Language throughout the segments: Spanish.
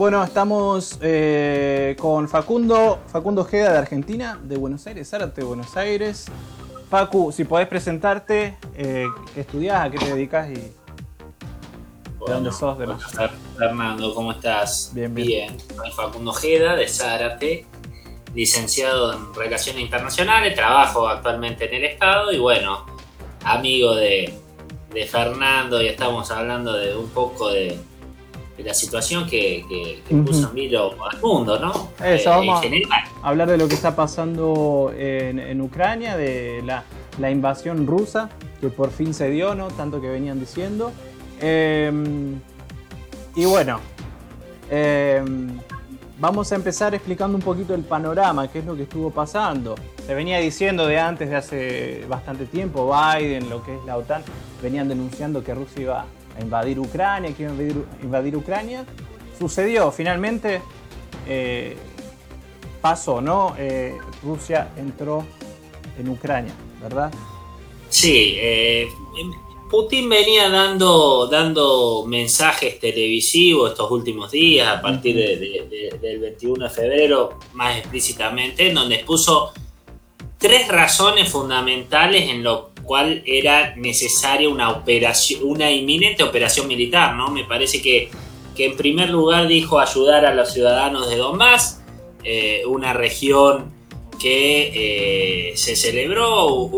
Bueno, estamos eh, con Facundo, Facundo Ojeda de Argentina, de Buenos Aires, Zárate de Buenos Aires. Facu, si podés presentarte, eh, qué estudiás, a qué te dedicas y de dónde sos. De bueno, Fernando, ¿cómo estás? Bien, bien. Soy Facundo Ojeda de Zárate, licenciado en Relaciones Internacionales, trabajo actualmente en el Estado y bueno, amigo de, de Fernando y estamos hablando de un poco de la situación que, puso en vilo al mundo, ¿no? Eso, eh, vamos a hablar de lo que está pasando en, Ucrania, de la, invasión rusa, que por fin se dio, ¿no? Tanto que venían diciendo. Em, y bueno, em, vamos a empezar explicando un poquito el panorama, qué es lo que estuvo pasando. Se venía diciendo de antes, de hace bastante tiempo, Biden, lo que es la OTAN, venían denunciando que Rusia iba invadir Ucrania, que a invadir, Ucrania. Sucedió, finalmente eh, pasó, ¿no? Eh, Rusia entró en Ucrania, ¿verdad? Sí, eh, Putin venía dando, dando mensajes televisivos estos últimos días, a partir del 21 de febrero, más explícitamente, en donde expuso tres razones fundamentales en lo cual era necesaria una operación, una inminente operación militar, ¿no? Me parece que, que en primer lugar dijo ayudar a los ciudadanos de Donbass, eh, una región que eh, se celebró,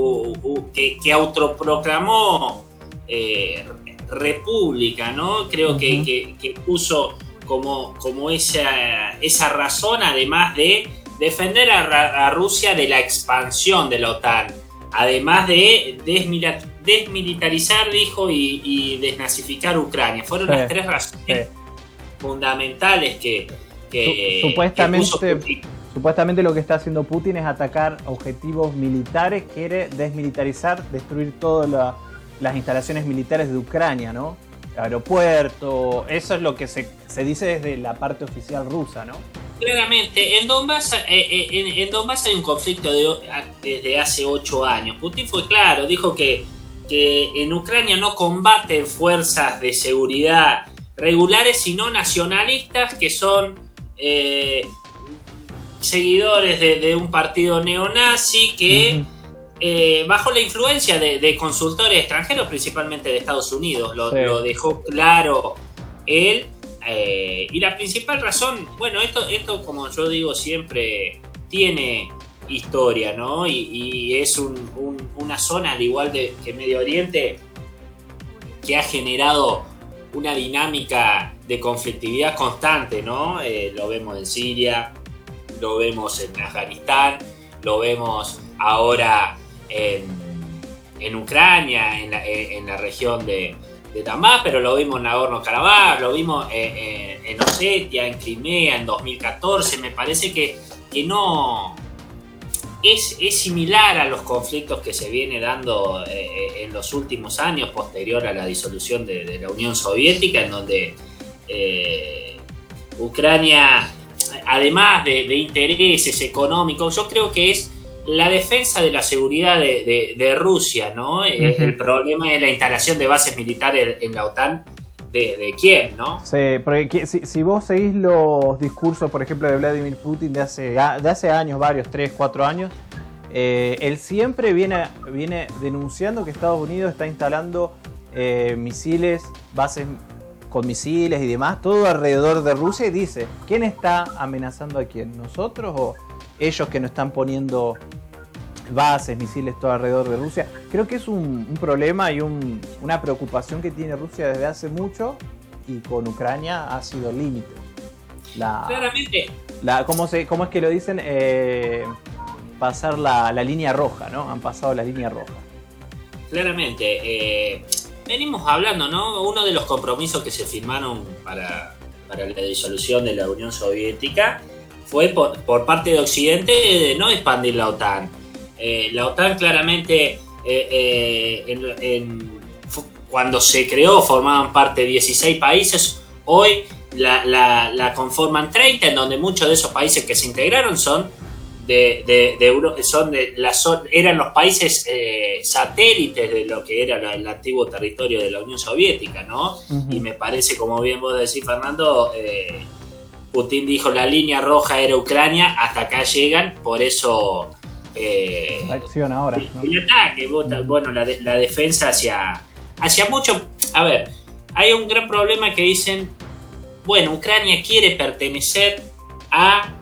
que, que, autoproclamó eh, república, ¿no? Creo que, que, puso como, como esa, esa razón, además de defender a, a Rusia de la expansión de la OTAN además de desmilitarizar, dijo, y, desnazificar Ucrania. Fueron las tres razones fundamentales que, supuestamente, supuestamente lo que está haciendo Putin es atacar objetivos militares, quiere desmilitarizar, destruir todas las instalaciones militares de Ucrania, ¿no? Aeropuerto, eso es lo que se, se dice desde la parte oficial rusa, ¿no? Claramente, en Donbass, eh, eh, en, Donbass hay un conflicto desde hace ocho años. Putin fue claro, dijo que, que en Ucrania no combaten fuerzas de seguridad regulares, sino nacionalistas que son eh, seguidores de, un partido neonazi que, bajo la influencia de, consultores extranjeros, principalmente de Estados Unidos, lo, lo dejó claro él eh, y la principal razón, bueno, esto, esto como yo digo siempre, tiene historia, ¿no? Y, es una zona, al igual de, que Medio Oriente, que ha generado una dinámica de conflictividad constante, ¿no? Eh, lo vemos en Siria, lo vemos en Afganistán, lo vemos ahora en, Ucrania, en la región de, de Tamás, pero lo vimos en Nagorno-Karabaj, lo vimos eh, eh, en Osetia, en Crimea, en 2014. Me parece que, que no. Es, es, similar a los conflictos que se viene dando eh, en los últimos años, posterior a la disolución de, la Unión Soviética, en donde Ucrania, además de, de intereses económicos, yo creo que es la defensa de la seguridad de, Rusia, ¿no? El problema es la instalación de bases militares en la OTAN de, quién, ¿no? Sí, porque si, vos seguís los discursos, por ejemplo, de Vladimir Putin de hace, de hace años, varios, tres, cuatro años, eh, él siempre viene, viene denunciando que Estados Unidos está instalando eh, misiles, bases con misiles y demás, todo alrededor de Rusia y dice, ¿quién está amenazando a quién? ¿Nosotros o ellos que nos están poniendo bases, misiles todo alrededor de Rusia. Creo que es un, problema y una preocupación que tiene Rusia desde hace mucho y con Ucrania ha sido límite. Claramente. La, ¿cómo, se, ¿Cómo es que lo dicen? Eh, pasar la, línea roja, ¿no? Han pasado la línea roja. Claramente. Eh, venimos hablando, ¿no? Uno de los compromisos que se firmaron para, para la disolución de la Unión Soviética fue por, parte de Occidente de no expandir la OTAN. Eh, la OTAN claramente, eh, eh, cuando se creó formaban parte de 16 países, hoy la, conforman 30, en donde muchos de esos países que se integraron son de, de, son de la, eran los países eh, satélites de lo que era el antiguo territorio de la Unión Soviética, ¿no? Y me parece, como bien vos decís, Fernando, eh, Putin dijo la línea roja era Ucrania, hasta acá llegan, por eso... Eh, acción ahora. El ataque, bueno, la, la defensa hacia, hacia mucho... A ver, hay un gran problema que dicen, bueno, Ucrania quiere pertenecer a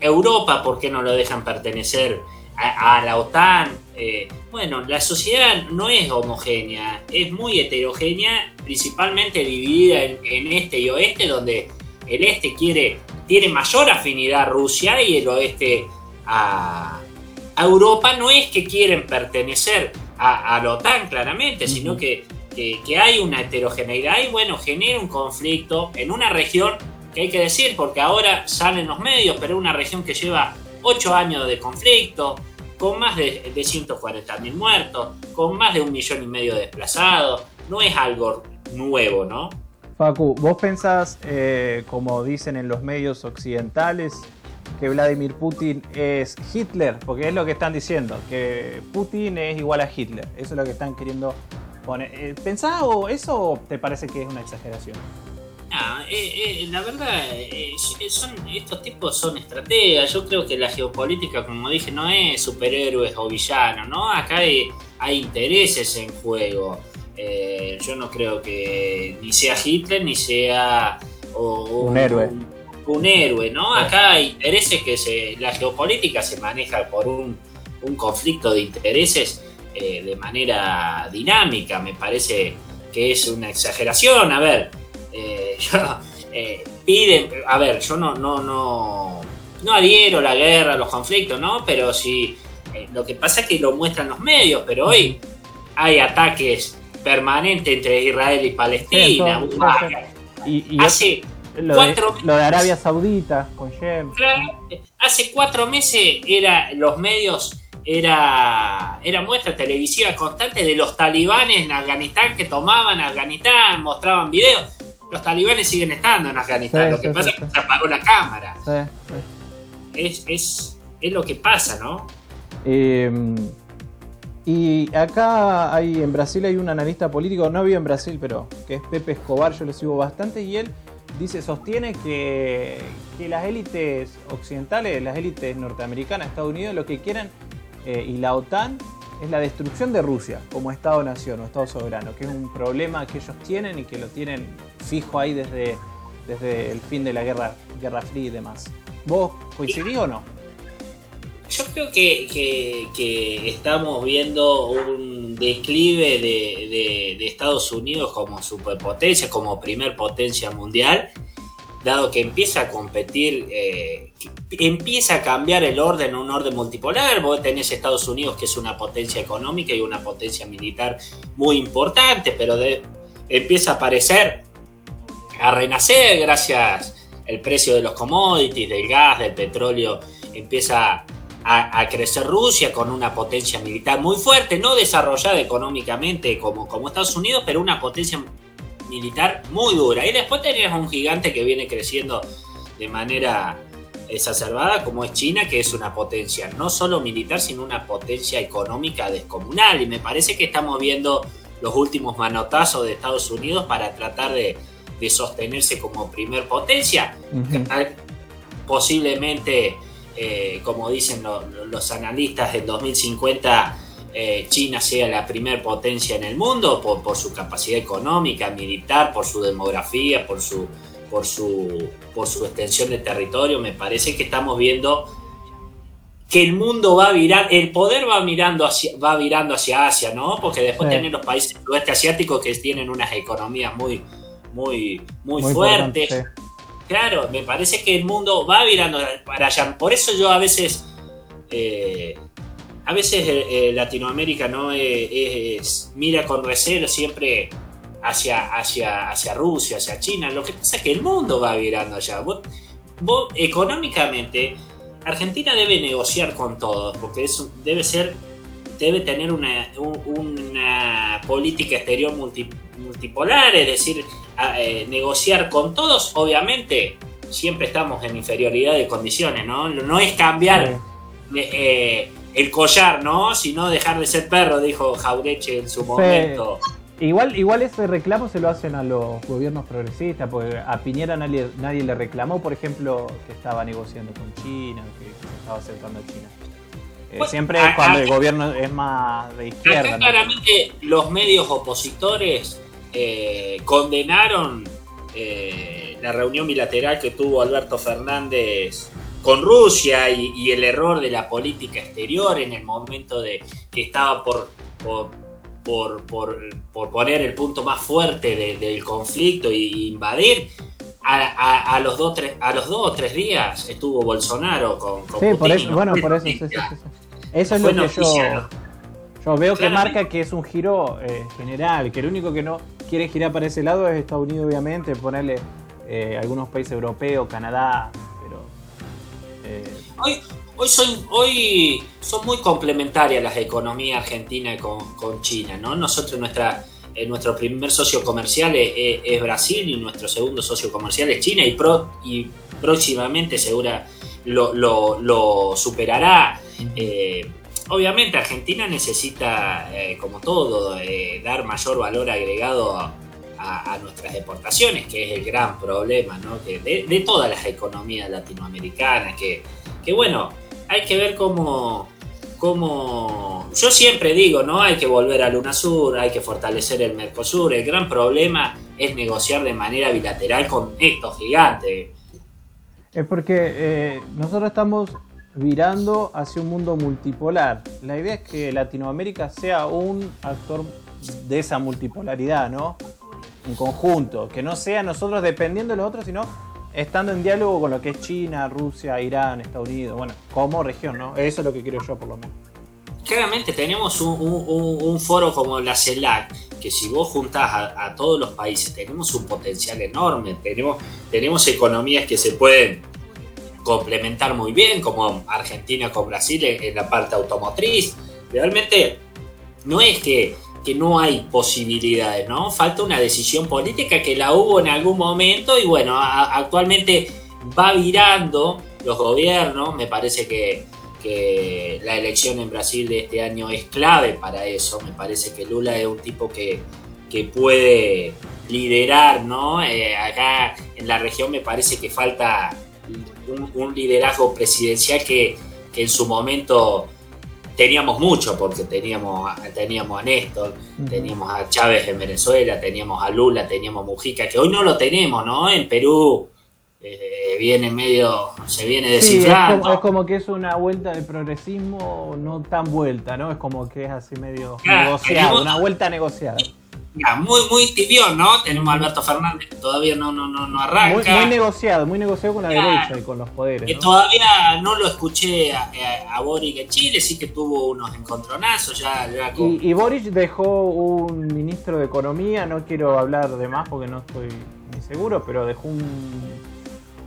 Europa, ¿por qué no lo dejan pertenecer a, la OTAN? Eh, bueno, la sociedad no es homogénea, es muy heterogénea, principalmente dividida en, este y oeste, donde el este quiere, tiene mayor afinidad a Rusia y el oeste a, Europa. No es que quieren pertenecer a, la OTAN, claramente, sino que, que, hay una heterogeneidad y bueno, genera un conflicto en una región que hay que decir, porque ahora salen los medios, pero es una región que lleva 8 años de conflicto, con más de, de 140 mil muertos, con más de un millón y medio de desplazados, no es algo nuevo, ¿no? Facu, ¿vos pensás, eh, como dicen en los medios occidentales, que Vladimir Putin es Hitler? Porque es lo que están diciendo, que Putin es igual a Hitler. Eso es lo que están queriendo poner. Eh, ¿Pensás o eso o te parece que es una exageración? Eh, eh, la verdad, eh, son, estos tipos son estrategas. Yo creo que la geopolítica, como dije, no es superhéroes o villanos, ¿no? Acá hay, intereses en juego. yo no creo que ni sea Hitler ni sea un, héroe. Un, héroe, ¿no? Acá hay intereses que se, la geopolítica se maneja por un, un conflicto de intereses de manera dinámica. Me parece que es una exageración. A ver, eh, yo, eh, piden, a ver, yo no, no, no, no adhiero a la guerra, los conflictos, ¿no? Pero sí, eh, lo que pasa es que lo muestran los medios, pero hoy hay ataques permanentes entre Israel y Palestina. y, hace cuatro de, lo de Arabia Saudita con Shem. Hace cuatro meses era los medios era, era muestra televisiva constante de los talibanes en Afganistán que tomaban Afganistán, mostraban videos los talibanes siguen estando en Afganistán. lo que pasa es que se apagó la cámara. Es, es, es, lo que pasa, ¿no? Em, y acá hay en Brasil hay un analista político, no vivo en Brasil, pero que es Pepe Escobar, yo lo sigo bastante, y él dice, sostiene que, que las élites occidentales, las élites norteamericanas, Estados Unidos, lo que quieren, eh, y la OTAN, es la destrucción de Rusia como Estado-nación o Estado soberano, que es un problema que ellos tienen y que lo tienen fijo ahí desde, desde el fin de la guerra, guerra fría y demás. ¿Vos coincidís o no? Yo creo que, estamos viendo un declive de, de Estados Unidos como superpotencia, como primer potencia mundial dado que empieza a competir, eh, empieza a cambiar el orden, un orden multipolar. Vos tenés Estados Unidos, que es una potencia económica y una potencia militar muy importante, pero empieza a aparecer, a renacer gracias al precio de los commodities, del gas, del petróleo, empieza a, crecer Rusia con una potencia militar muy fuerte, no desarrollada económicamente como, como Estados Unidos, pero una potencia militar muy dura. Y después tenías un gigante que viene creciendo de manera exacerbada como es China, que es una potencia no solo militar, sino una potencia económica descomunal. Y me parece que estamos viendo los últimos manotazos de Estados Unidos para tratar de, sostenerse como primer potencia. Posiblemente, eh, como dicen los analistas, en 2050 eh, China sea la primer potencia en el mundo por, su capacidad económica, militar, por su demografía, por su, por, su, por su extensión de territorio, me parece que estamos viendo que el mundo va a virar, el poder va mirando hacia, va virando hacia Asia, ¿no? Porque después tienen los países del oeste asiático que tienen unas economías muy, muy, muy, fuertes. Claro, me parece que el mundo va virando para allá. Por eso yo a veces eh, a veces eh, eh, Latinoamérica no es, mira con recelo siempre hacia, hacia, hacia Rusia, hacia China. Lo que pasa es que el mundo va virando allá. Vos, económicamente, Argentina debe negociar con todos, porque debe ser, debe tener una, una política exterior multipolar, es decir, eh, negociar con todos, obviamente siempre estamos en inferioridad de condiciones, ¿no? No es cambiar eh, el collar, ¿no? Sino dejar de ser perro, dijo Jaureche en su momento. Igual, igual ese reclamo se lo hacen a los gobiernos progresistas, porque a Piñera nadie, nadie le reclamó, por ejemplo, que estaba negociando con China, que, estaba acercando a China. Eh, siempre cuando el gobierno es más de izquierda. Claramente los medios opositores eh, condenaron eh, la reunión bilateral que tuvo Alberto Fernández con Rusia y, el error de la política exterior en el momento de que estaba por, por, por, poner el punto más fuerte del conflicto e invadir. A, los dos, tres, a los dos o tres días estuvo Bolsonaro con, sí, por eso, bueno, por eso, eso es lo que yo, yo veo que marca que es un giro eh, general, que el único que no quiere girar para ese lado es Estados Unidos, obviamente, ponerle eh, algunos países europeos, Canadá, pero... Eh, hoy, hoy, son, hoy son muy complementarias las economías argentinas con, con China, ¿no? Nosotros, nuestra, eh, nuestro primer socio comercial es, Brasil y nuestro segundo socio comercial es China y, próximamente segura lo, superará. obviamente Argentina necesita, como todo, dar mayor valor agregado a a, nuestras exportaciones, que es el gran problema de, todas las economías latinoamericanas, que bueno, hay que ver cómo, cómo, yo siempre digo, ¿no? Hay que volver al UNASUR, hay que fortalecer el Mercosur, el gran problema es negociar de manera bilateral con estos gigantes. Es porque eh, nosotros estamos virando hacia un mundo multipolar. La idea es que Latinoamérica sea un actor de esa multipolaridad, ¿no? en conjunto, que no sea nosotros dependiendo de los otros, sino estando en diálogo con lo que es China, Rusia, Irán, Estados Unidos, bueno, como región, ¿no? Eso es lo que quiero yo por lo menos. Claramente tenemos un, foro como la CELAC, que si vos juntás a, todos los países, tenemos un potencial enorme, tenemos, tenemos economías que se pueden complementar muy bien, como Argentina con Brasil en la parte automotriz. Realmente no es que que no hay posibilidades, ¿no? Falta una decisión política que la hubo en algún momento y bueno, actualmente va virando los gobiernos, me parece que, la elección en Brasil de este año es clave para eso, me parece que Lula es un tipo que, puede liderar, ¿no? Eh, acá en la región me parece que falta un, liderazgo presidencial que, que en su momento teníamos mucho, porque teníamos, teníamos a Néstor, teníamos a Chávez en Venezuela, teníamos a Lula, teníamos a Mujica, que hoy no lo tenemos, ¿no? En Perú eh, viene medio, se viene descifrando. Sí, es, como, que es una vuelta de progresismo no tan vuelta, ¿no? Es como que es así medio negociado, una vuelta negociada muy, muy tibio, ¿no? Tenemos a Alberto Fernández que todavía no, no, no, no arranca. Muy, negociado, muy negociado con la derecha y con los poderes. ¿no? Todavía no lo escuché a, a, Boric en Chile, sí que tuvo unos encontronazos ya. y, y, Boric dejó un ministro de Economía, no quiero hablar de más porque no estoy ni seguro, pero dejó un,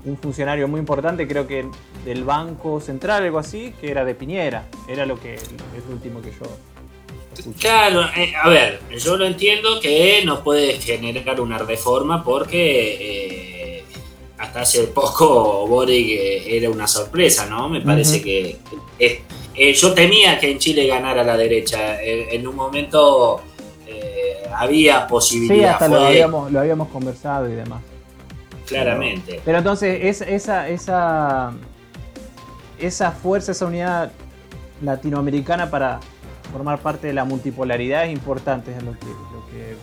un funcionario muy importante, creo que del Banco Central, algo así, que era de Piñera. Era lo que es lo último que yo Claro, eh, a ver, yo lo entiendo que no puede generar una reforma porque eh, hasta hace poco Boric eh, era una sorpresa, ¿no? Me parece que yo temía que en Chile ganara la derecha. en un momento había posibilidad. Sí, hasta lo, habíamos, lo habíamos conversado y demás. Claramente. Pero, entonces, esa, esa, esa fuerza, esa unidad latinoamericana para formar parte de la multipolaridad es importante, es lo que, lo que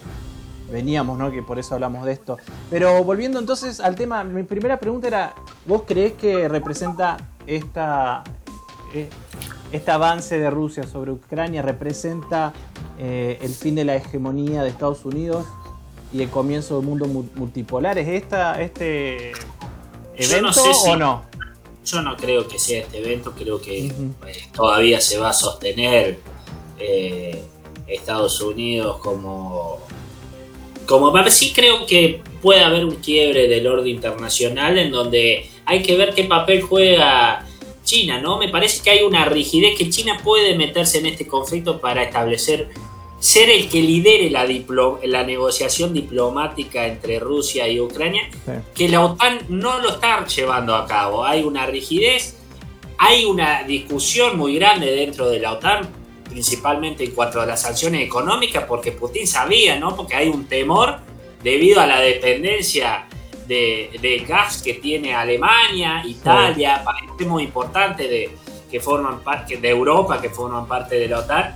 veníamos, ¿no? Que por eso hablamos de esto. Pero volviendo entonces al tema, mi primera pregunta era, ¿vos crees que representa esta, eh, este avance de Rusia sobre Ucrania, representa eh, el fin de la hegemonía de Estados Unidos y el comienzo del mundo multipolar? ¿Es esta, este evento o no? Yo no creo que sea este evento, creo que pues, todavía se va a sostener eh, Estados Unidos como, como sí creo que puede haber un quiebre del orden internacional en donde hay que ver qué papel juega China, ¿no? Me parece que hay una rigidez que China puede meterse en este conflicto para establecer ser el que lidere la, la negociación diplomática entre Rusia y Ucrania, que la OTAN no lo está llevando a cabo. Hay una rigidez, hay una discusión muy grande dentro de la OTAN, principalmente en cuanto a las sanciones económicas, porque Putin sabía, ¿no? Porque hay un temor debido a la dependencia de, gas que tiene Alemania, Italia, países muy importantes de, que forman parte de Europa, que forman parte de la OTAN,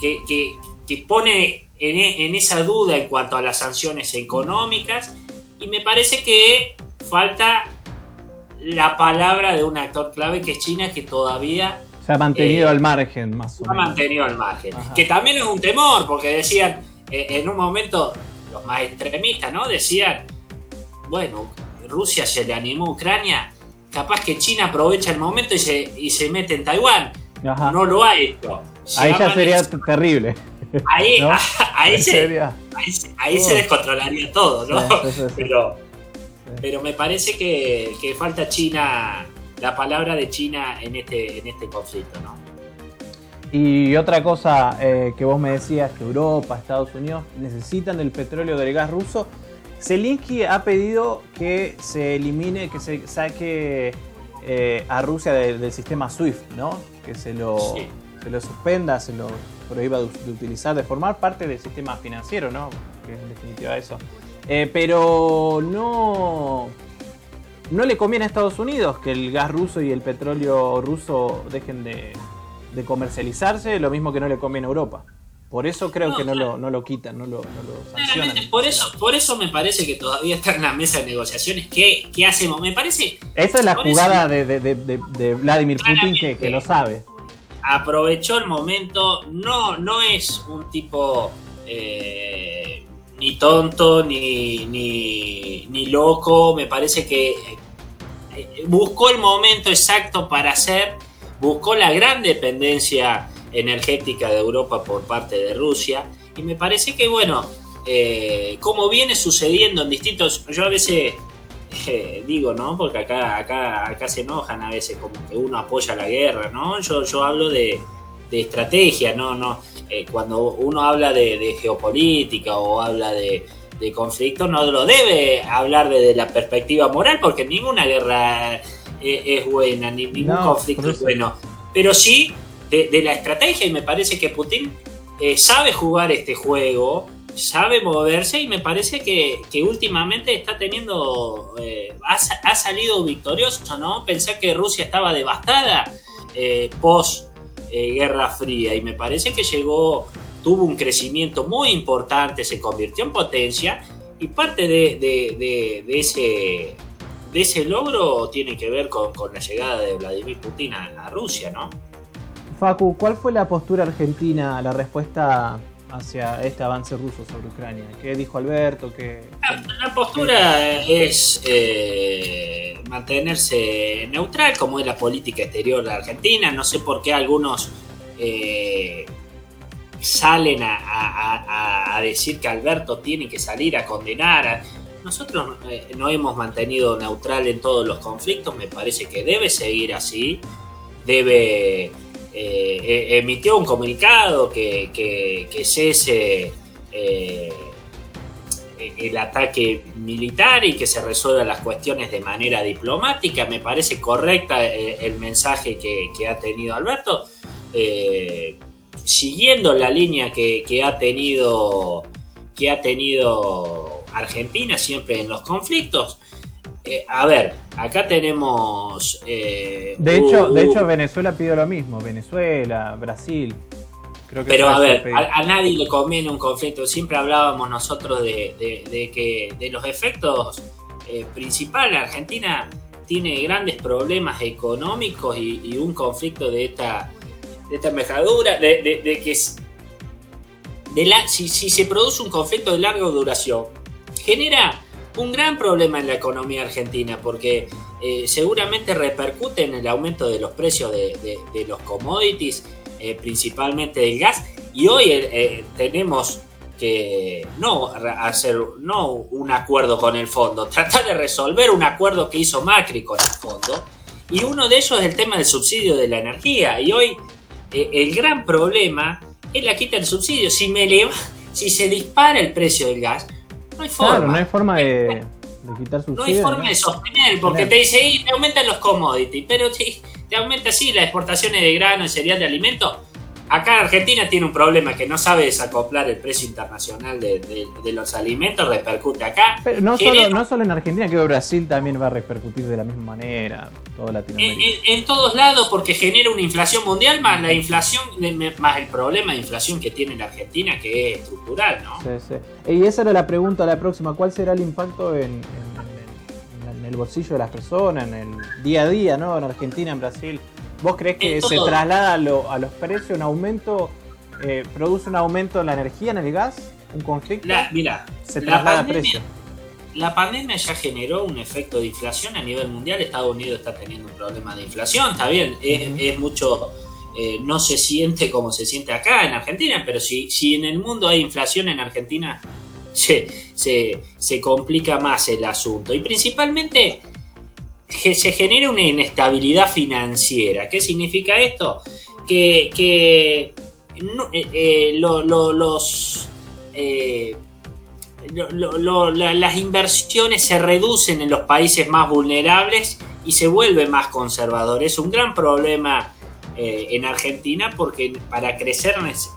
que, que que pone e, en, esa duda en cuanto a las sanciones económicas y me parece que falta la palabra de un actor clave que es China que todavía se ha mantenido eh, al margen más o menos. Se ha mantenido al margen. Que también es un temor porque decían eh, en un momento los más extremistas, ¿no? Decían, bueno, Rusia se le animó a Ucrania, capaz que China aprovecha el momento y se, y se mete en Taiwán. No lo ha hecho. Ahí ya sería terrible. Ahí, ahí, se, ahí, se, descontrolaría todo, ¿no? pero, pero me parece que, falta China, la palabra de China en este, en este conflicto, ¿no? Y otra cosa eh, que vos me decías, que Europa, Estados Unidos necesitan el petróleo del gas ruso. Zelensky ha pedido que se elimine, que se saque eh, a Rusia del, sistema SWIFT, ¿no? Que se lo, se lo suspenda, se lo prohíba de, de, utilizar, de formar parte del sistema financiero, ¿no? Que es en definitiva eso. Eh, pero no, no le conviene a Estados Unidos que el gas ruso y el petróleo ruso dejen de, comercializarse, lo mismo que no le conviene a Europa. Por eso creo que no lo, no lo, quitan, no lo, sancionan. Por eso, por eso me parece que todavía está en la mesa de negociaciones. ¿Qué, qué hacemos? Me parece. Esa es la jugada de, de, Vladimir Putin que, que, lo sabe aprovechó el momento, no, no es un tipo eh, ni tonto ni, ni, loco, me parece que eh, buscó el momento exacto para hacer, buscó la gran dependencia energética de Europa por parte de Rusia y me parece que bueno, eh, como viene sucediendo en distintos, yo a veces digo, ¿no? Porque acá, acá, acá se enojan a veces como que uno apoya la guerra, ¿no? Yo, yo hablo de, estrategia, ¿no? no eh, cuando uno habla de, geopolítica o habla de, conflicto, no lo debe hablar desde la perspectiva moral, porque ninguna guerra eh, es, buena, ni ningún conflicto es bueno. Pero sí de, la estrategia, y me parece que Putin eh, sabe jugar este juego sabe moverse y me parece que, últimamente está teniendo, eh, ha, salido victorioso, ¿no? Pensé que Rusia estaba devastada eh, post eh, Guerra Fría y me parece que llegó, tuvo un crecimiento muy importante, se convirtió en potencia y parte de, ese, de ese logro tiene que ver con, la llegada de Vladimir Putin a, a Rusia, ¿no? Facu, ¿cuál fue la postura argentina, la respuesta hacia este avance ruso sobre Ucrania? ¿Qué dijo Alberto? ¿Qué, la, postura es eh, mantenerse neutral, como es la política exterior de Argentina. No sé por qué algunos eh, salen a, decir que Alberto tiene que salir a condenar. Nosotros eh, no hemos mantenido neutral en todos los conflictos, me parece que debe seguir así, debe eh, eh, emitió un comunicado que, que, cese eh, el ataque militar y que se resuelvan las cuestiones de manera diplomática. Me parece correcta el, mensaje que, ha tenido Alberto, siguiendo la línea que, ha tenido que ha tenido Argentina siempre en los conflictos. Eh, a ver, acá tenemos. Eh, de, hecho, de hecho, Venezuela pidió lo mismo. Venezuela, Brasil. Creo que pero a ver, a, nadie le conviene un conflicto. Siempre hablábamos nosotros de, que de los efectos eh, principales. Argentina tiene grandes problemas económicos y, un conflicto de esta, de esta envergadura, de, que de la, si, si se produce un conflicto de larga duración, genera un gran problema en la economía argentina porque eh, seguramente repercute en el aumento de los precios de, los commodities, eh, principalmente del gas. Y hoy eh, tenemos que no hacer no un acuerdo con el fondo, tratar de resolver un acuerdo que hizo Macri con el fondo. Y uno de ellos es el tema del subsidio de la energía. Y hoy el gran problema es la quita del subsidio. Si me eleva, si se dispara el precio del gas, no hay forma. Claro, no hay forma de, quitar subsidio. No hay forma de sostener, porque te dice, y te aumentan los commodities, pero te, te aumenta las exportaciones de grano, y cereal, de alimentos Acá Argentina tiene un problema que no sabe desacoplar el precio internacional de, los alimentos, repercute acá. no, solo, no solo en Argentina, creo que Brasil también va a repercutir de la misma manera, todo Latinoamérica. En, todos lados, porque genera una inflación mundial, más la inflación, más el problema de inflación que tiene la Argentina, que es estructural, ¿no? Sí, sí. Y esa era la pregunta, la próxima, ¿cuál será el impacto en, en el bolsillo de las personas, en el día a día, ¿no? En Argentina, en Brasil. ¿Vos crees que se traslada a, los precios, un aumento, eh, produce un aumento en la energía, en el gas, un conflicto? mira, se traslada a precio. La pandemia ya generó un efecto de inflación a nivel mundial. Estados Unidos está teniendo un problema de inflación, está bien, es, mucho, eh, no se siente como se siente acá en Argentina, pero si, si en el mundo hay inflación en Argentina, se, se, se complica más el asunto. Y principalmente se genera una inestabilidad financiera. ¿Qué significa esto? Que, eh, eh, los, eh, las inversiones se reducen en los países más vulnerables y se vuelve más conservador. Es un gran problema en Argentina porque para crecer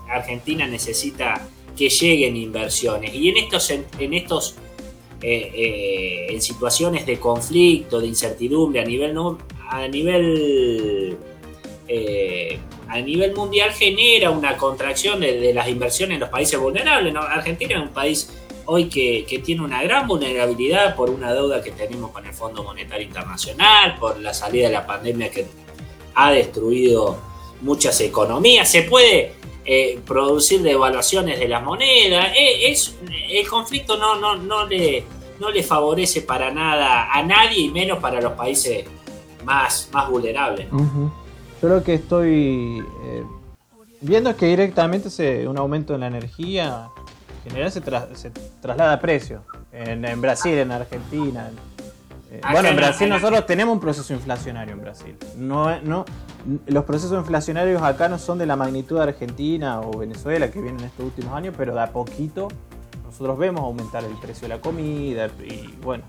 Argentina necesita que lleguen inversiones. Y en estos, en estos eh, eh, en situaciones de conflicto, de incertidumbre a nivel, a nivel, eh, a nivel mundial genera una contracción de, las inversiones en los países vulnerables. Argentina es un país hoy que, que, tiene una gran vulnerabilidad por una deuda que tenemos con el Fondo Monetario Internacional, por la salida de la pandemia que ha destruido muchas economías. Se puede eh, producir devaluaciones de la moneda. Eh, es, el conflicto no, no, no, le, no le favorece para nada a nadie y menos para los países más, más vulnerables. Yo lo que estoy eh, viendo es que directamente se, un aumento en la energía en general se, se traslada a precio. En Brasil, en Argentina, eh, bueno, en Brasil nosotros tenemos un proceso inflacionario en Brasil. No, no, los procesos inflacionarios acá no son de la magnitud de Argentina o Venezuela que vienen estos últimos años, pero de a poquito nosotros vemos aumentar el precio de la comida y bueno.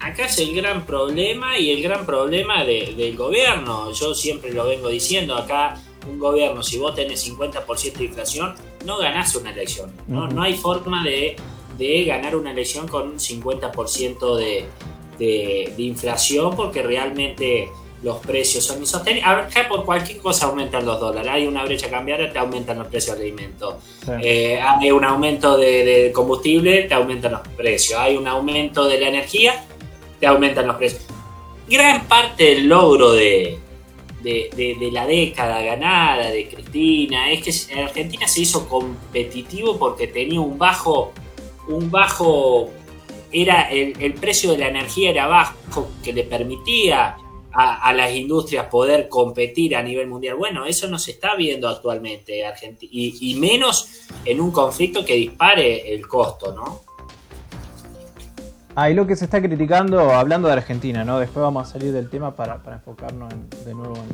Acá es el gran problema y el gran problema del gobierno. Yo siempre lo vengo diciendo acá, un gobierno, si vos tenés 50% de inflación, no ganás una elección. No, no hay forma de, de ganar una elección con un 50% de, de, inflación porque realmente los precios son insostenibles. Acá por cualquier cosa aumentan los dólares. Hay una brecha cambiaria, te aumentan los precios de alimentos. Eh, hay un aumento de, combustible, te aumentan los precios. Hay un aumento de la energía, te aumentan los precios. Gran parte del logro de, de, la década ganada de Cristina es que en Argentina se hizo competitivo porque tenía un bajo, un bajo era el, precio de la energía era bajo, que le permitía a, las industrias poder competir a nivel mundial. Bueno, eso no se está viendo actualmente, Argentina, y, menos en un conflicto que dispare el costo, ¿no? Ahí lo que se está criticando, hablando de Argentina, ¿no? Después vamos a salir del tema para, enfocarnos de nuevo en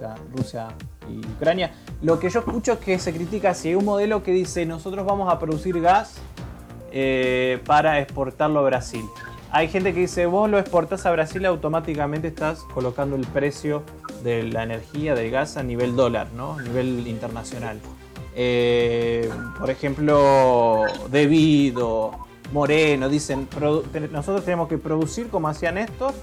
la Rusia y Ucrania. Lo que yo escucho es que se critica si hay un modelo que dice nosotros vamos a producir gas eh, para exportarlo a Brasil. Hay gente que dice, vos lo exportás a Brasil, automáticamente estás colocando el precio de la energía, del gas a nivel dólar, ¿no? A nivel internacional. Eh, por ejemplo, Debido, Moreno, dicen, nosotros tenemos que producir como hacían estos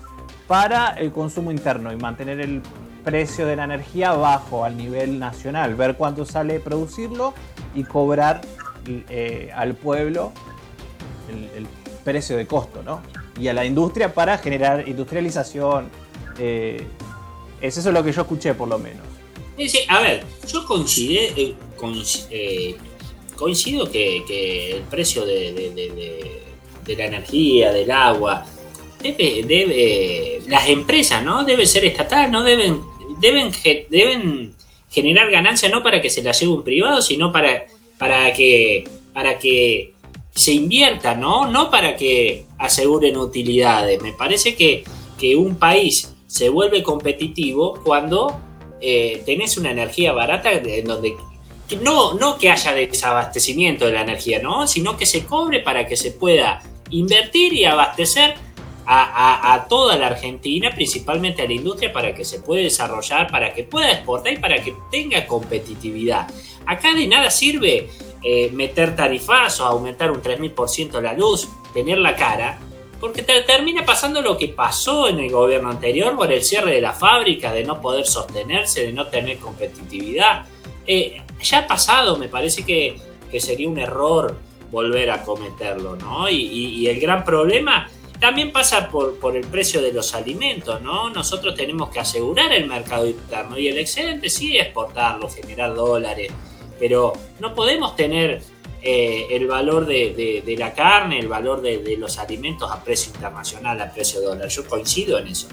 para el consumo interno y mantener el precio de la energía bajo al nivel nacional, ver cuánto sale producirlo y cobrar eh, al pueblo el, precio de costo, ¿no? Y a la industria para generar industrialización. Eh, es eso lo que yo escuché, por lo menos. a ver, yo eh, eh, coincido que, el precio de, la energía, del agua, debe, debe, las empresas, ¿no? Debe ser estatal, no deben, deben, deben generar ganancias no para que se las lleve un privado, sino para, para que, para que se invierta, ¿no? No para que aseguren utilidades. Me parece que, que un país se vuelve competitivo cuando eh, tenés una energía barata en donde no, no que haya desabastecimiento de la energía, ¿no? sino que se cobre para que se pueda invertir y abastecer a, toda la Argentina, principalmente a la industria, para que se pueda desarrollar, para que pueda exportar y para que tenga competitividad. Acá de nada sirve eh, meter tarifazos, aumentar un 3.000% la luz, tener la cara, porque te termina pasando lo que pasó en el gobierno anterior por el cierre de la fábrica, de no poder sostenerse, de no tener competitividad. Eh, ya ha pasado, me parece que, sería un error volver a cometerlo, ¿no? y el gran problema también pasa por, por, el precio de los alimentos, ¿no? Nosotros tenemos que asegurar el mercado interno y el excedente sí exportarlo, generar dólares, pero no podemos tener eh, el valor de, la carne, el valor de, de, los alimentos a precio internacional, a precio dólar. Yo coincido en eso.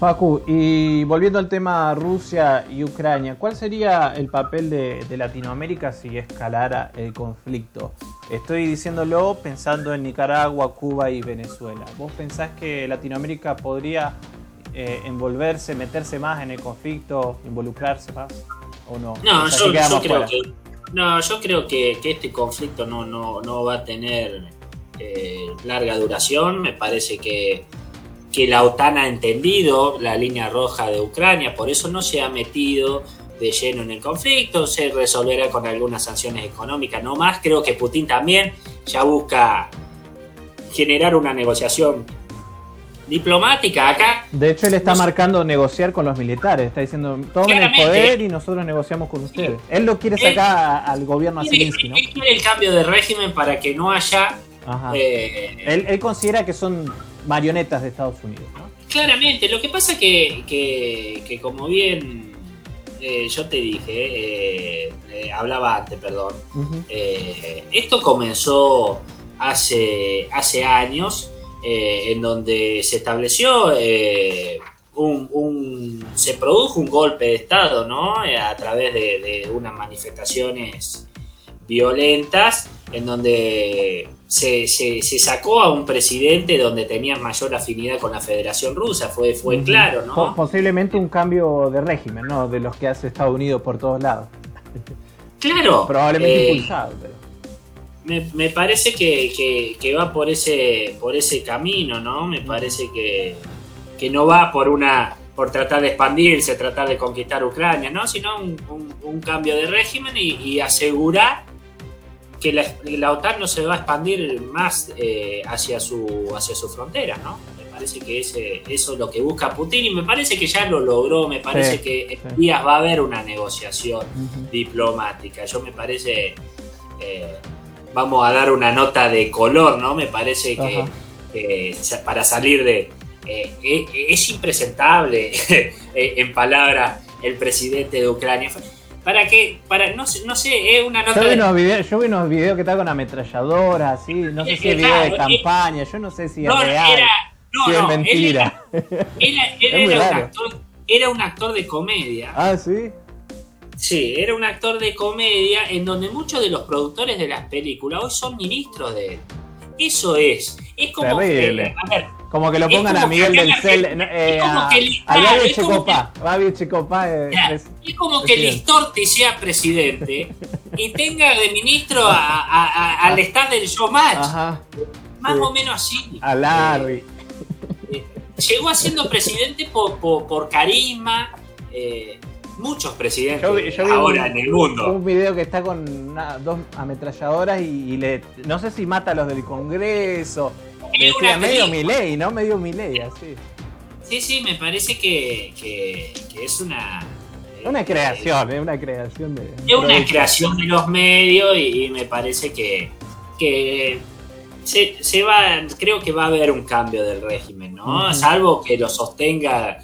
Facu, y volviendo al tema Rusia y Ucrania, ¿cuál sería el papel de, Latinoamérica si escalara el conflicto? Estoy diciéndolo pensando en Nicaragua, Cuba y Venezuela. ¿Vos pensás que Latinoamérica podría eh, envolverse, meterse más en el conflicto, involucrarse más o no? No, yo, creo que, no yo, creo que, este conflicto no, no, va a tener eh, larga duración. Me parece que que la OTAN ha entendido la línea roja de Ucrania, por eso no se ha metido de lleno en el conflicto, se resolverá con algunas sanciones económicas, no más. Creo que Putin también ya busca generar una negociación diplomática acá. De hecho, él está marcando negociar con los militares, está diciendo, tomen el poder y nosotros negociamos con ustedes. Él lo quiere sacar al gobierno Zelensky, ¿no? Él quiere el cambio de régimen para que no haya... Eh, él, él considera que son marionetas de Estados Unidos. Claramente, lo que pasa que, que, como bien eh, yo te dije, eh, eh, hablaba antes, perdón, esto comenzó hace, hace años, en donde se estableció un, se produjo un golpe de Estado, ¿no? A través de, de unas manifestaciones violentas en donde se, sacó a un presidente donde tenía mayor afinidad con la Federación Rusa, fue, fue claro, ¿no? Posiblemente un cambio de régimen, ¿no? De los que hace Estados Unidos por todos lados. Claro. Probablemente eh, impulsado, Me, parece que, va por ese, por ese camino, ¿no? Me parece que, no va por una por tratar de expandirse, tratar de conquistar Ucrania, ¿no? Sino un, cambio de régimen y, y asegurar que la, OTAN no se va a expandir más eh, hacia, su, hacia su frontera, ¿no? Me parece que ese, eso es lo que busca Putin y me parece que ya lo logró, me parece que en días va a haber una negociación diplomática. Yo me parece, eh, vamos a dar una nota de color, ¿no? Me parece que para salir de... Eh, es impresentable, en palabras, el presidente de Ucrania para que, para, no, no sé, es una nota. Yo vi, unos videos, yo vi unos videos que está con ametralladoras, así, no sé si es video de campaña, yo no sé si es real. Era, no, si es mentira. era, un actor, era un actor de comedia. Ah, sí. Sí, era un actor de comedia en donde muchos de los productores de las películas hoy son ministros de él. Eso es. Es como Terrible. a ver, como que lo pongan a Miguel del Cel. Eh, es como que Listorti es, como que Listorti sea presidente y tenga de ministro al estar del showmatch. Ajá, Más o menos así. A Larry. Eh, eh, llegó siendo presidente por, por, carisma. Eh, muchos presidentes ahora en el mundo. Un video que está con dos ametralladoras y, le, no sé si mata a los del Congreso. Decía, medio mi ley, ¿no? Medio mi ley, así. Sí, sí, me parece que, que, es una... Una creación, es una creación de... Es una creación de los medios y, me parece que, que se, se, va, creo que va a haber un cambio del régimen, ¿no? Salvo que lo sostenga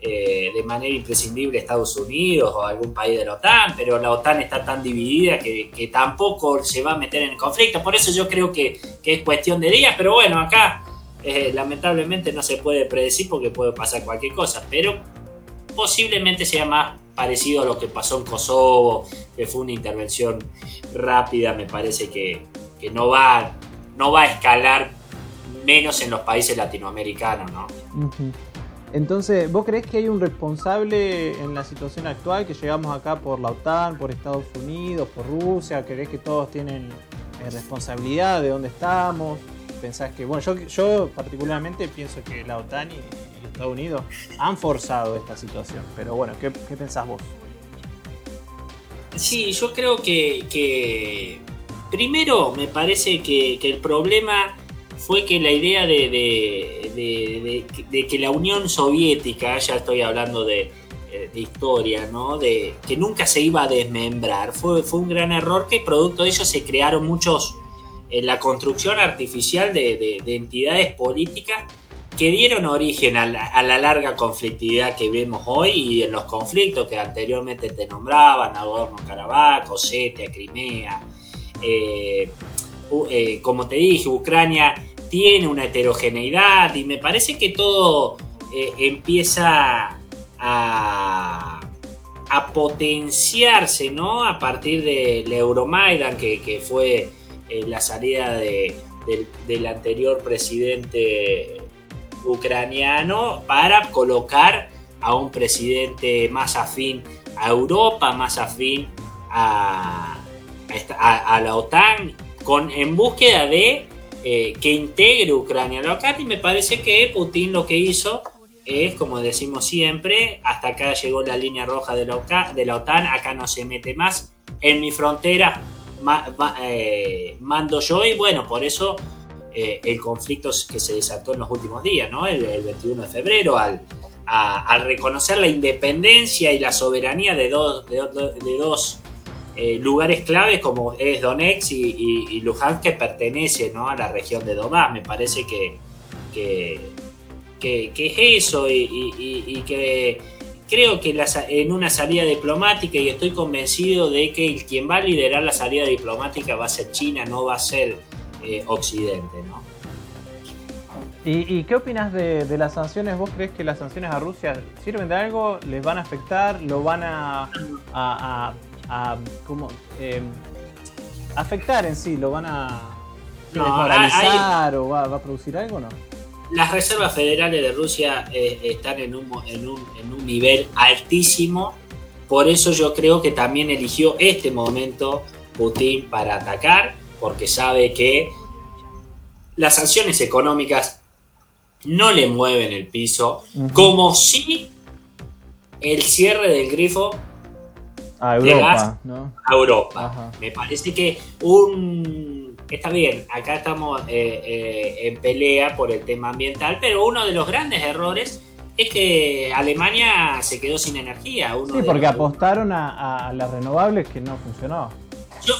eh, de manera imprescindible Estados Unidos o algún país de la OTAN, pero la OTAN está tan dividida que, tampoco se va a meter en el conflicto. Por eso yo creo que, es cuestión de días, pero bueno, acá eh, lamentablemente no se puede predecir porque puede pasar cualquier cosa, pero posiblemente sea más parecido a lo que pasó en Kosovo, que fue una intervención rápida, me parece que, no, va, no va a escalar menos en los países latinoamericanos, ¿no? Entonces, ¿vos creés que hay un responsable en la situación actual, que llegamos acá por la OTAN, por Estados Unidos, por Rusia? ¿Creés que todos tienen eh, responsabilidad de dónde estamos? ¿Pensás que, bueno, yo, yo particularmente pienso que la OTAN y, Estados Unidos han forzado esta situación, pero bueno, ¿qué, pensás vos? Sí, yo creo que, primero me parece que el problema fue que la idea de, que la Unión Soviética, ya estoy hablando de, eh, historia, ¿no? de que nunca se iba a desmembrar, fue, fue un gran error que producto de ello se crearon muchos, en la construcción artificial de, entidades políticas que dieron origen a la, larga conflictividad que vemos hoy y en los conflictos que anteriormente te nombraban, Nagorno-Karabaj, Osetia, Crimea. Eh, eh, como te dije, Ucrania tiene una heterogeneidad y me parece que todo eh, empieza a, potenciarse, ¿no? A partir del Euromaidan, que, fue eh, la salida del, anterior presidente ucraniano, para colocar a un presidente más afín a Europa, más afín a, a la OTAN, con, en búsqueda de eh, que integre Ucrania a la OTAN y me parece que Putin lo que hizo es, como decimos siempre, hasta acá llegó la línea roja de la, OTAN, acá no se mete más, en mi frontera eh, mando yo y bueno, por eso eh, el conflicto que se desató en los últimos días, ¿no? el, 21 de febrero, al, reconocer la independencia y la soberanía de dos, de, de dos eh, lugares claves como es Donetsk y, Luhansk que pertenece a la región de Donbass. Me parece que, que, es eso y, que creo que en una salida diplomática y estoy convencido de que quien va a liderar la salida diplomática va a ser China, no va a ser eh, Occidente. ¿no? ¿Y, qué opinas de, las sanciones? ¿Vos crees que las sanciones a Rusia sirven de algo? ¿Les van a afectar? ¿Lo van a como, em, afectar en sí? ¿Lo van a desmoralizar o va, a producir algo o no? Las reservas federales de Rusia eh, están en un, en, un, en un nivel altísimo, por eso yo creo que también eligió este momento Putin para atacar, porque sabe que las sanciones económicas no le mueven el piso, como si el cierre del grifo a Europa, a Europa. Me parece que un... Está bien, acá estamos eh, eh, en pelea por el tema ambiental, pero uno de los grandes errores es que Alemania se quedó sin energía. sí, porque apostaron a, a las renovables que no funcionó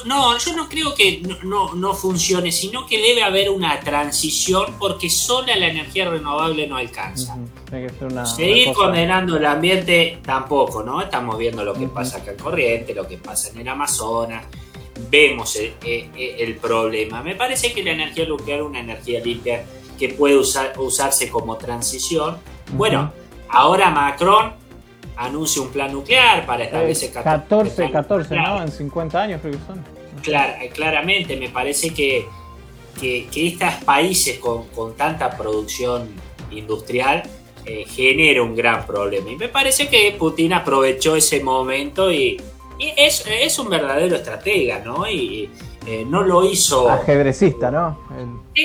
no, yo no creo que no, funcione, sino que debe haber una transición porque sola la energía renovable no alcanza. Seguir condenando el ambiente tampoco, ¿no? Estamos viendo lo que pasa acá en Corriente, lo que pasa en el Amazonas, vemos el, problema. Me parece que la energía nuclear es una energía limpia que puede usarse como transición. Bueno, ahora Macron anuncia un plan nuclear para establecer 14, 14, ¿no? En 50 años creo que son. Eh, claramente, me parece que, que, estos países con, con, tanta producción industrial eh, genera un gran problema. Y me parece que Putin aprovechó ese momento y, es, es, un verdadero estratega, ¿no? Y, eh, no lo hizo. Ajedrecista, ¿no?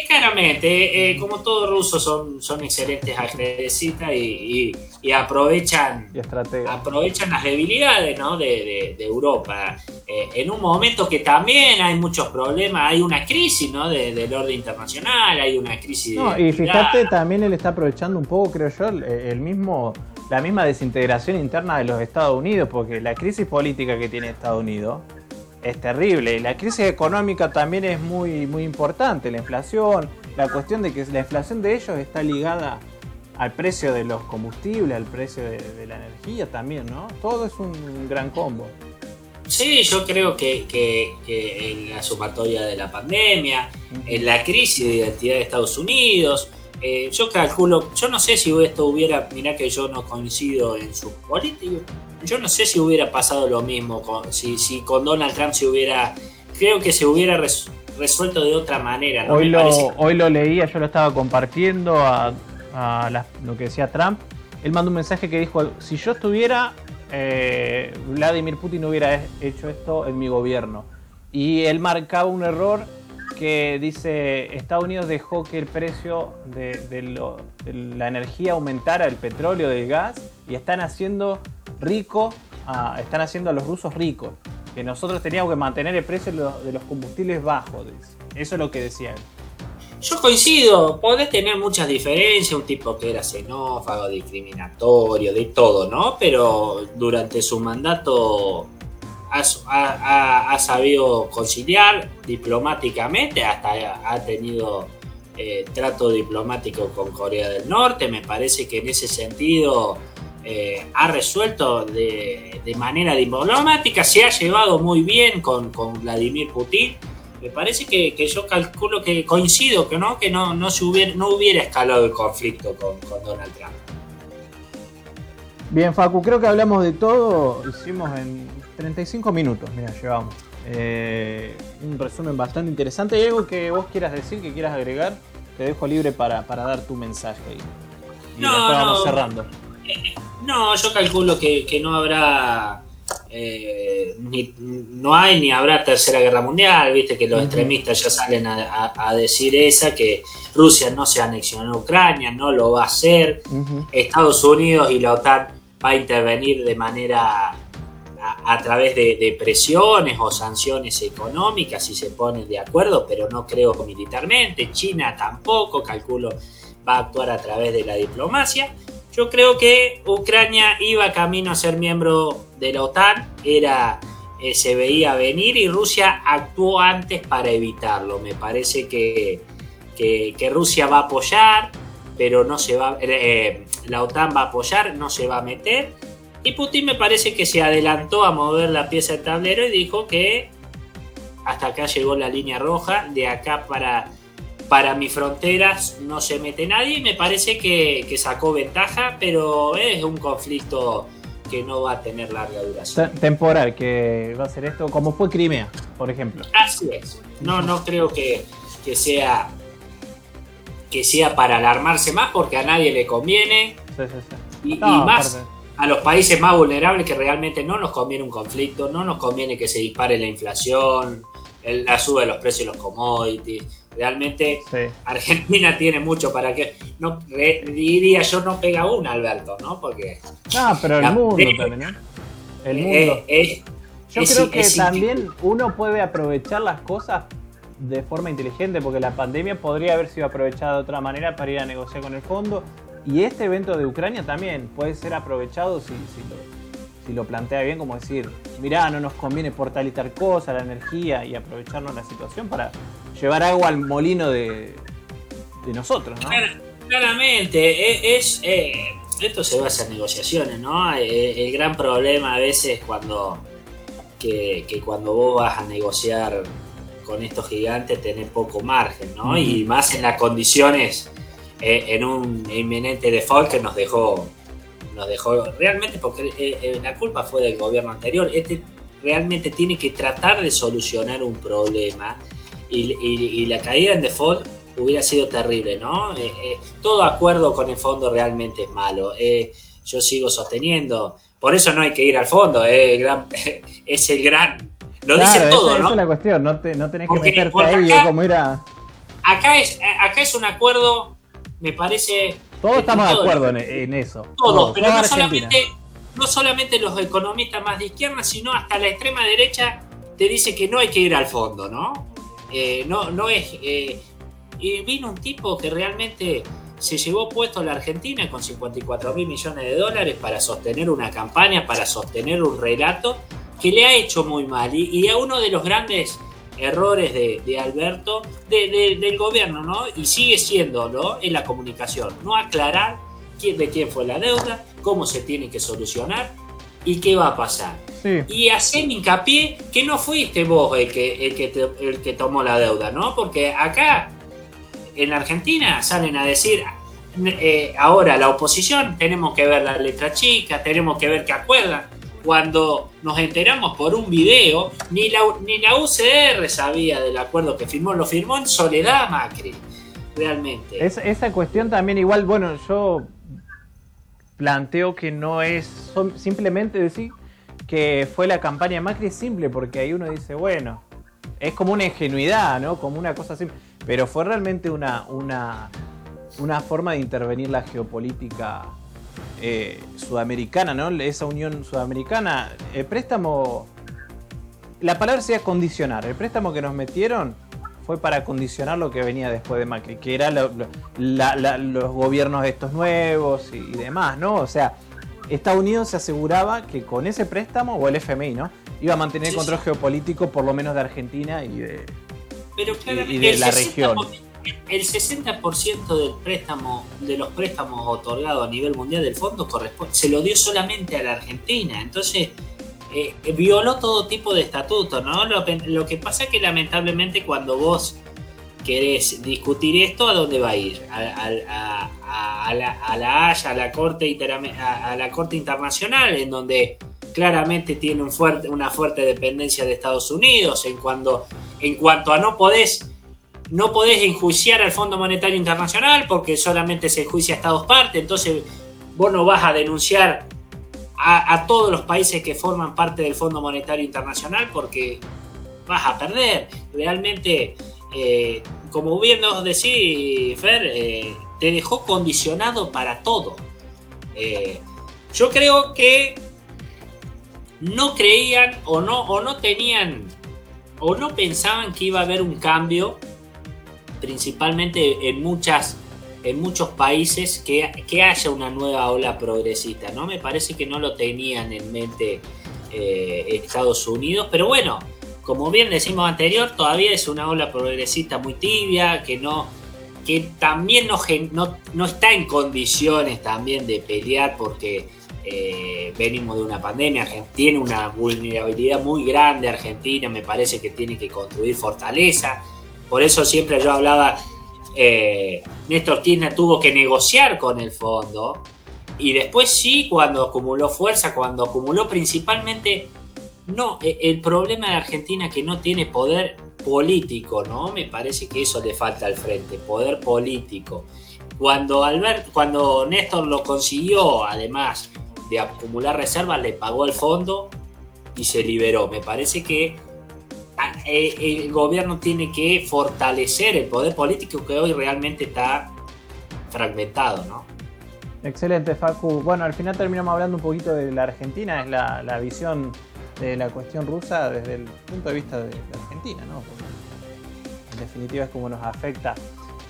claramente, eh, como todos rusos son, son excelentes ajedrecistas y, aprovechan, aprovechan las debilidades ¿no? de, Europa. Eh, en un momento que también hay muchos problemas, hay una crisis ¿no? del orden internacional, hay una crisis no, Y fíjate, también él está aprovechando un poco, creo yo, el mismo la misma desintegración interna de los Estados Unidos, porque la crisis política que tiene Estados Unidos es terrible. La crisis económica también es muy, muy importante, la inflación, la cuestión de que la inflación de ellos está ligada al precio de los combustibles, al precio de, la energía también, ¿no? Todo es un gran combo. Sí, yo creo que, en la sumatoria de la pandemia, en la crisis de identidad de Estados Unidos, eh, yo calculo, yo no sé si esto hubiera, mirá que yo no coincido en su política, yo no sé si hubiera pasado lo mismo, con, si, si con Donald Trump se hubiera, creo que se hubiera resuelto de otra manera. Hoy, lo, hoy lo leía, yo lo estaba compartiendo a, lo que decía Trump, él mandó un mensaje que dijo, si yo estuviera, eh, Vladimir Putin hubiera hecho esto en mi gobierno. Y él marcaba un error que dice, Estados Unidos dejó que el precio de, la energía aumentara, el petróleo, del gas, y están haciendo rico, están haciendo a los rusos ricos. Que nosotros teníamos que mantener el precio de los combustibles bajos. Eso es lo que decía él. Yo coincido, podés tener muchas diferencias, un tipo que era xenófago, discriminatorio, de todo, ¿no? Pero durante su mandato ha, sabido conciliar diplomáticamente, hasta ha tenido eh, trato diplomático con Corea del Norte, me parece que en ese sentido eh, ha resuelto de, manera diplomática, se ha llevado muy bien con, con Vladimir Putin me parece que, yo calculo que coincido que no, que no, no, hubiera, escalado el conflicto con, Donald Trump. Bien, Facu, creo que hablamos de todo. Hicimos en 35 minutos, mira, llevamos. Eh, un resumen bastante interesante. ¿Hay algo que vos quieras decir, que quieras agregar? Te dejo libre para, dar tu mensaje ahí. Y no, después vamos cerrando. Eh, no, yo calculo que, que no habrá eh, no hay ni habrá tercera guerra mundial, viste que los extremistas ya salen a, decir esa, que Rusia no se anexionó a Ucrania, no lo va a hacer, Estados Unidos y la OTAN va a intervenir de manera a, través de, presiones o sanciones económicas si se ponen de acuerdo, pero no creo militarmente, China tampoco, calculo, va a actuar a través de la diplomacia. Yo creo que Ucrania iba camino a ser miembro de la OTAN, era, eh, se veía venir y Rusia actuó antes para evitarlo. Me parece que, que, Rusia va a apoyar, pero no se va, eh, la OTAN va a apoyar, no se va a meter. Y Putin me parece que se adelantó a mover la pieza del tablero y dijo que hasta acá llegó la línea roja, de acá para para mis fronteras no se mete nadie y me parece que, sacó ventaja, pero es un conflicto que no va a tener larga duración. Temporal, que va a ser esto, como fue Crimea, por ejemplo. Así es. No, no creo que, sea que sea para alarmarse más porque a nadie le conviene. Y, más a los países más vulnerables que realmente no nos conviene un conflicto, no nos conviene que se dispare la inflación, la suba de los precios de los commodities Realmente Argentina tiene mucho para que. No, diría yo, no pega una, Alberto, ¿no? Porque. No, pero el mundo también. El mundo. yo creo que también uno puede aprovechar las cosas de forma inteligente, porque la pandemia podría haber sido aprovechada de otra manera para ir a negociar con el fondo. Y este evento de Ucrania también puede ser aprovechado si, si lo plantea bien, como decir, mirá, no nos conviene por tal y tal cosa, la energía y aprovecharnos la situación para llevar agua al molino de, nosotros, ¿no? Claramente, e, es, eh, esto se basa en negociaciones, ¿no? Eh, el, gran problema a veces cuando que, cuando vos vas a negociar con estos gigantes tenés poco margen, ¿no? Y más en las condiciones, eh, en un inminente default que nos dejó nos dejó realmente porque eh, eh, la culpa fue del gobierno anterior. Este realmente tiene que tratar de solucionar un problema y, la caída en default hubiera sido terrible, ¿no? Eh, todo acuerdo con el fondo realmente es malo. yo sigo sosteniendo, por eso no hay que ir al fondo, es el gran... Lo dice todo, ¿no? Esa es la cuestión, no, te, no tenés que meterte ahí como ir a... Acá es, acá es un acuerdo, me parece todos estamos de acuerdo en, eso. Todos, pero no, solamente, no solamente los economistas más de izquierda, sino hasta la extrema derecha te dice que no hay que ir al fondo, ¿no? Eh, no, no es. Eh, y vino un tipo que realmente se llevó puesto a la Argentina con 54 mil millones de dólares para sostener una campaña, para sostener un relato que le ha hecho muy mal. Y, y a uno de los grandes errores de, Alberto, del gobierno, ¿no? Y sigue siendo, En la comunicación, no aclarar quién, de quién fue la deuda, cómo se tiene que solucionar y qué va a pasar. Y hacer hincapié que no fuiste vos el que, el, que el que tomó la deuda, ¿no? Porque acá, en Argentina, salen a decir, eh, ahora la oposición, tenemos que ver la letra chica, tenemos que ver qué acuerdan cuando nos enteramos por un video, ni la, UCR sabía del acuerdo que firmó, lo firmó en soledad Macri, realmente. esa cuestión también igual, bueno, yo planteo que no es simplemente decir que fue la campaña de Macri simple, porque ahí uno dice, bueno, es como una ingenuidad, ¿no? Como una cosa simple. Pero fue realmente una forma de intervenir la geopolítica eh, sudamericana, ¿no? Esa unión sudamericana. El préstamo. La palabra sería condicionar. El préstamo que nos metieron fue para condicionar lo que venía después de Macri, que era los gobiernos estos nuevos y, demás, ¿no? O sea, Estados Unidos se aseguraba que con ese préstamo, o el FMI, ¿no? Iba a mantener el control geopolítico por lo menos de Argentina y de, y de la región el 60% del préstamo, de los préstamos otorgados a nivel mundial del fondo corresponde, se lo dio solamente a la Argentina. Entonces, eh, violó todo tipo de estatutos, ¿no? Lo, que pasa es que lamentablemente cuando vos querés discutir esto, ¿a dónde va a ir? A, la, Haya, a la, Corte a, la Corte Internacional, en donde claramente tiene una fuerte dependencia de Estados Unidos, en, cuando, en cuanto a no podés no podés enjuiciar al Fondo Monetario Internacional porque solamente se enjuicia a Estados parte, entonces vos no vas a denunciar a, todos los países que forman parte del Fondo Monetario Internacional porque vas a perder. Realmente, eh, como bien nos decís, Fer, eh, te dejó condicionado para todo. Eh, yo creo que no creían o no, o no tenían o no pensaban que iba a haber un cambio principalmente en muchas en muchos países que, que, haya una nueva ola progresista. ¿no? Me parece que no lo tenían en mente eh, Estados Unidos, pero bueno, como bien decimos anterior, todavía es una ola progresista muy tibia, que no que también no, no, no está en condiciones también de pelear porque eh, venimos de una pandemia, tiene una vulnerabilidad muy grande Argentina, me parece que tiene que construir fortaleza, por eso siempre yo hablaba, eh, Néstor Kirchner tuvo que negociar con el fondo y después sí, cuando acumuló fuerza, cuando acumuló principalmente, no, e, el problema de Argentina que no tiene poder político, ¿no? Me parece que eso le falta al frente, poder político. Cuando, Albert, cuando Néstor lo consiguió, además de acumular reservas, le pagó el fondo y se liberó. Me parece que eh, el gobierno tiene que fortalecer el poder político que hoy realmente está fragmentado, ¿no? Excelente, Facu. Bueno, al final terminamos hablando un poquito de la Argentina, es la, visión de la cuestión rusa desde el punto de vista de la Argentina, ¿no? en definitiva es como nos afecta.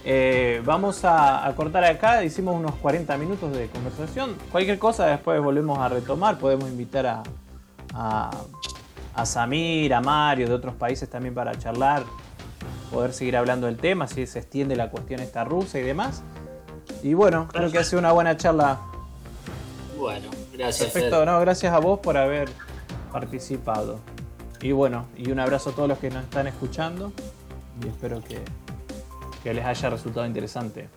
Eh, vamos a, cortar acá, hicimos unos 40 minutos de conversación. Cualquier cosa después volvemos a retomar, podemos invitar a a a Samir, a Mario de otros países también para charlar, poder seguir hablando del tema, si se extiende la cuestión esta rusa y demás. Y bueno, creo que ha sido una buena charla. Bueno, gracias. Perfecto, Fer. gracias a vos por haber participado. Y bueno, y un abrazo a todos los que nos están escuchando y espero que les haya resultado interesante.